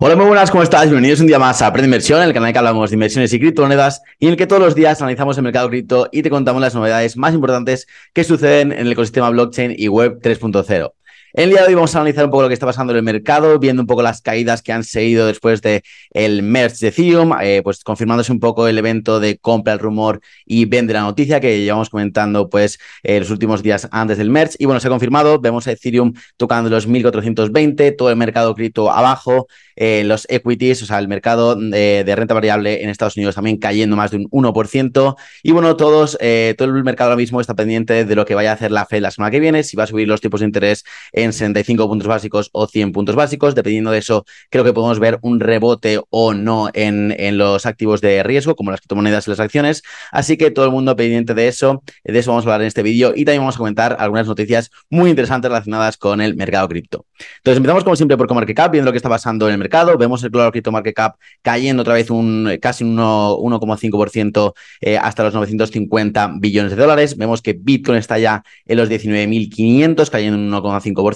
Hola, muy buenas, ¿cómo estás? Bienvenidos un día más a Aprende Inversión, el canal que hablamos de inversiones y criptomonedas y en el que todos los días analizamos el mercado cripto y te contamos las novedades más importantes que suceden en el ecosistema blockchain y web 3.0. El día de hoy vamos a analizar un poco lo que está pasando en el mercado, viendo un poco las caídas que han seguido después de el merge de Ethereum, eh, pues confirmándose un poco el evento de compra el rumor y vende la noticia que llevamos comentando pues eh, los últimos días antes del merge. Y bueno, se ha confirmado, vemos Ethereum tocando los 1420, todo el mercado cripto abajo, eh, los equities, o sea, el mercado de, renta variable en Estados Unidos también cayendo más de un 1%. Y bueno, todos, todo el mercado ahora mismo está pendiente de lo que vaya a hacer la Fed la semana que viene, si va a subir los tipos de interés en 65 puntos básicos o 100 puntos básicos. Dependiendo de eso, creo que podemos ver un rebote o no en, en los activos de riesgo, como las criptomonedas y las acciones. Así que todo el mundo pendiente de eso. De eso vamos a hablar en este vídeo y también vamos a comentar algunas noticias muy interesantes relacionadas con el mercado cripto. Entonces, empezamos como siempre por Comarket Cap, viendo lo que está pasando en el mercado. Vemos el Global Crypto Market Cap cayendo otra vez un casi un 1,5% eh, hasta los 950 billones de dólares. Vemos que Bitcoin está ya en los 19.500, cayendo un 1,5%.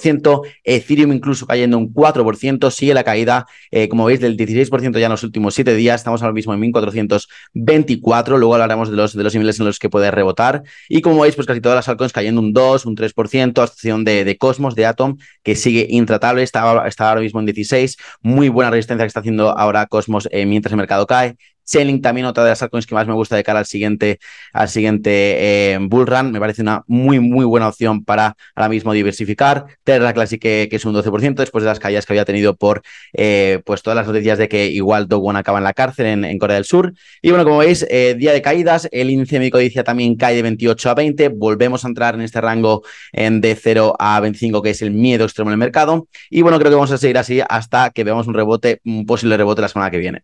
Ethereum incluso cayendo un 4%, sigue la caída, eh, como veis, del 16% ya en los últimos 7 días, estamos ahora mismo en 1424, luego hablaremos de los, de los niveles en los que puede rebotar, y como veis, pues casi todas las altcoins cayendo un 2, un 3%, a excepción de, de, Cosmos, de Atom, que sigue intratable, está, está ahora mismo en 16, muy buena resistencia que está haciendo ahora Cosmos eh, mientras el mercado cae, Selling también otra de las altcoins que más me gusta de cara al siguiente, al siguiente eh, bull run. Me parece una muy, muy buena opción para ahora mismo diversificar. Terra Classic que, es un 12% después de las caídas que había tenido por eh, pues todas las noticias de que igual Dogwon acaba en la cárcel en, Corea del Sur. Y bueno, como veis, eh, día de caídas. El índice de codicia también cae de 28 a 20. Volvemos a entrar en este rango de 0 a 25, que es el miedo extremo en el mercado. Y bueno, creo que vamos a seguir así hasta que veamos un rebote, un posible rebote la semana que viene.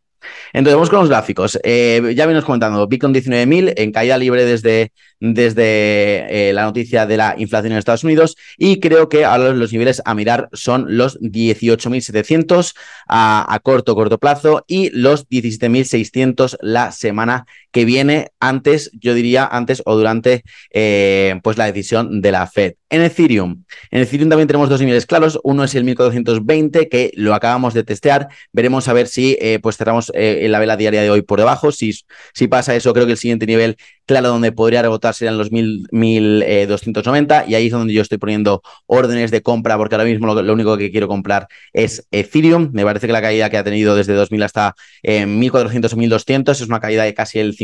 Entonces, vamos con los gráficos. Eh, ya venimos comentando, Bitcoin 19.000 en caída libre desde, desde eh, la noticia de la inflación en Estados Unidos y creo que ahora los niveles a mirar son los 18.700 a, a corto, corto plazo y los 17.600 la semana que viene antes, yo diría antes o durante eh, pues la decisión de la Fed. En Ethereum, en Ethereum también tenemos dos niveles claros. Uno es el 1420 que lo acabamos de testear. Veremos a ver si eh, pues cerramos eh, la vela diaria de hoy por debajo. Si, si pasa eso, creo que el siguiente nivel claro donde podría rebotar serían los 1290 y ahí es donde yo estoy poniendo órdenes de compra porque ahora mismo lo, único que quiero comprar es Ethereum. Me parece que la caída que ha tenido desde 2000 hasta 1400 o 1200 es una caída de casi el 50%,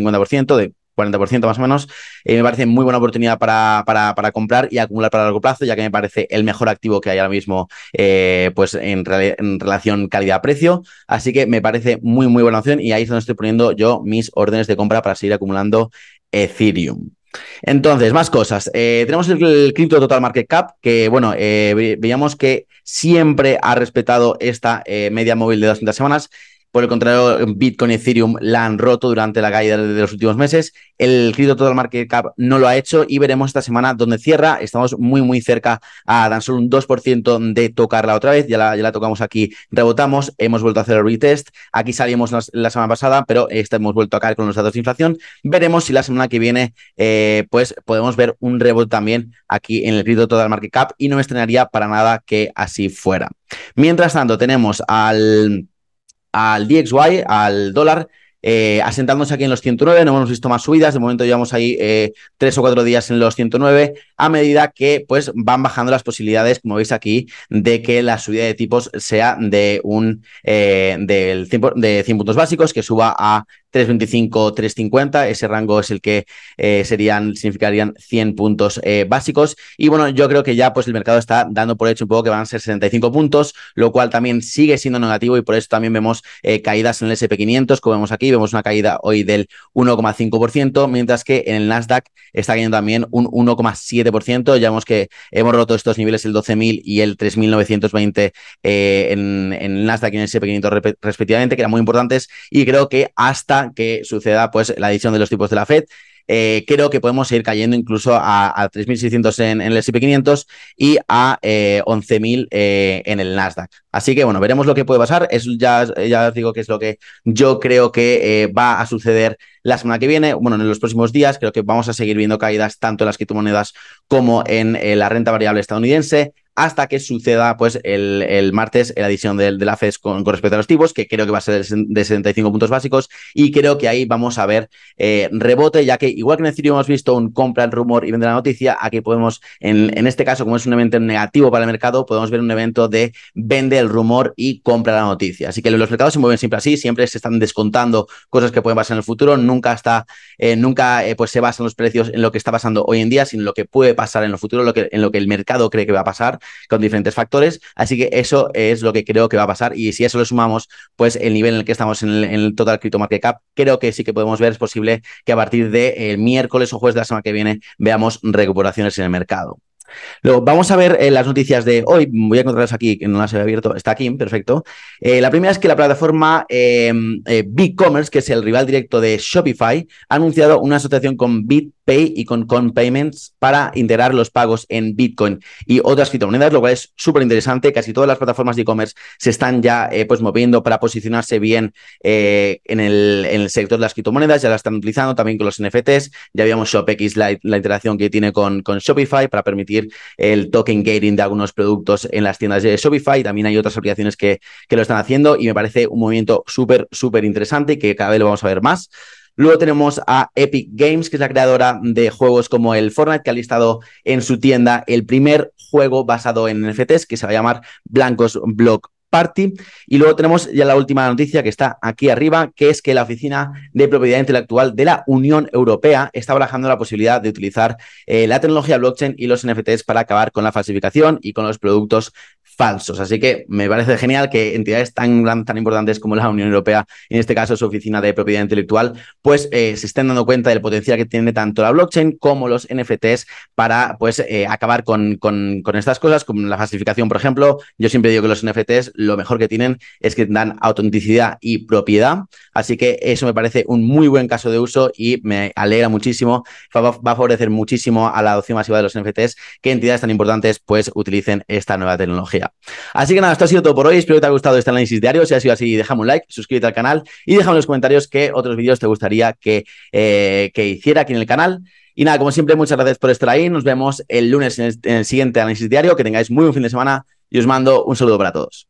de 40% más o menos, eh, me parece muy buena oportunidad para, para, comprar y acumular para largo plazo, ya que me parece el mejor activo que hay ahora mismo eh, pues en, en relación calidad-precio. Así que me parece muy, muy buena opción y ahí es donde estoy poniendo yo mis órdenes de compra para seguir acumulando Ethereum. Entonces, más cosas. Eh, tenemos el, el, Crypto Total Market Cap, que bueno, eh, veíamos que siempre ha respetado esta media móvil de 200 semanas por el contrario, Bitcoin y Ethereum la han roto durante la caída de los últimos meses. El Crypto Total Market Cap no lo ha hecho y veremos esta semana dónde cierra. Estamos muy, muy cerca a tan solo un 2% de tocarla otra vez. Ya la, ya la tocamos aquí, rebotamos, hemos vuelto a hacer el retest. Aquí salimos la, semana pasada, pero esta hemos vuelto a caer con los datos de inflación. Veremos si la semana que viene, eh, pues podemos ver un rebote también aquí en el Crypto Total Market Cap y no me extrañaría para nada que así fuera. Mientras tanto, tenemos al al DXY, al dólar, eh, asentándose aquí en los 109, no hemos visto más subidas, de momento llevamos ahí eh, tres o cuatro días en los 109, a medida que pues van bajando las posibilidades, como veis aquí, de que la subida de tipos sea de un eh, del de 100 puntos básicos, que suba a 325, 350, ese rango es el que eh, serían, significarían 100 puntos eh, básicos. Y bueno, yo creo que ya pues el mercado está dando por hecho un poco que van a ser 65 puntos, lo cual también sigue siendo negativo y por eso también vemos eh, caídas en el SP500, como vemos aquí, vemos una caída hoy del 1,5%, mientras que en el Nasdaq está cayendo también un 1,7%. Ya vemos que hemos roto estos niveles, el 12.000 y el 3.920 en, en el Nasdaq y en el SP500 respectivamente, que eran muy importantes y creo que hasta que suceda pues la edición de los tipos de la Fed. Eh, creo que podemos ir cayendo incluso a, a 3.600 en, en, el S&P 500 y a eh, 11.000 eh, en el Nasdaq. Así que bueno, veremos lo que puede pasar. Es, ya, ya os digo que es lo que yo creo que eh, va a suceder la semana que viene. Bueno, en los próximos días creo que vamos a seguir viendo caídas tanto en las criptomonedas como en la renta variable estadounidense. Hasta que suceda pues el, martes la edición de, la FES con, respecto a los tipos, que creo que va a ser de 75 puntos básicos y creo que ahí vamos a ver eh, rebote, ya que igual que en Ethereum hemos visto un compra el rumor y vende la noticia, aquí podemos, en, en, este caso, como es un evento negativo para el mercado, podemos ver un evento de vende el rumor y compra la noticia. Así que los mercados se mueven siempre así, siempre se están descontando cosas que pueden pasar en el futuro, nunca está, eh, nunca eh, pues se basan los precios en lo que está pasando hoy en día, sino en lo que puede pasar en el futuro, lo que, en lo que el mercado cree que va a pasar con diferentes factores. Así que eso es lo que creo que va a pasar. Y si eso lo sumamos, pues el nivel en el que estamos en el, total crypto market cap, creo que sí que podemos ver, es posible que a partir del miércoles o jueves de la semana que viene veamos recuperaciones en el mercado. Luego, vamos a ver eh, las noticias de hoy. Voy a encontrarlas aquí, que no las he abierto. Está aquí, perfecto. Eh, la primera es que la plataforma eh, BigCommerce, que es el rival directo de Shopify, ha anunciado una asociación con Bit Pay y con Con Payments para integrar los pagos en Bitcoin y otras criptomonedas, lo cual es súper interesante. Casi todas las plataformas de e-commerce se están ya eh, pues moviendo para posicionarse bien eh, en, el, en, el, sector de las criptomonedas, ya la están utilizando también con los NFTs. Ya habíamos ShopX, la, la integración que tiene con, con Shopify para permitir el token gating de algunos productos en las tiendas de Shopify. También hay otras aplicaciones que, que lo están haciendo y me parece un movimiento súper, súper interesante y que cada vez lo vamos a ver más. Luego tenemos a Epic Games, que es la creadora de juegos como el Fortnite, que ha listado en su tienda el primer juego basado en NFTs, que se va a llamar Blancos Block Party. Y luego tenemos ya la última noticia que está aquí arriba, que es que la Oficina de Propiedad Intelectual de la Unión Europea está barajando la posibilidad de utilizar eh, la tecnología blockchain y los NFTs para acabar con la falsificación y con los productos falsos. Así que me parece genial que entidades tan, tan importantes como la Unión Europea, en este caso su oficina de propiedad intelectual, pues eh, se estén dando cuenta del potencial que tiene tanto la blockchain como los NFTs para pues eh, acabar con, con, estas cosas, como la falsificación, por ejemplo. Yo siempre digo que los NFTs lo mejor que tienen es que dan autenticidad y propiedad. Así que eso me parece un muy buen caso de uso y me alegra muchísimo. Va, a favorecer muchísimo a la adopción masiva de los NFTs que entidades tan importantes pues utilicen esta nueva tecnología. Así que nada, esto ha sido todo por hoy. Espero que te haya gustado este análisis diario. Si ha sido así, déjame un like, suscríbete al canal y déjame en los comentarios qué otros vídeos te gustaría que, eh, que hiciera aquí en el canal. Y nada, como siempre, muchas gracias por estar ahí. Nos vemos el lunes en el, en el siguiente análisis diario. Que tengáis muy buen fin de semana y os mando un saludo para todos.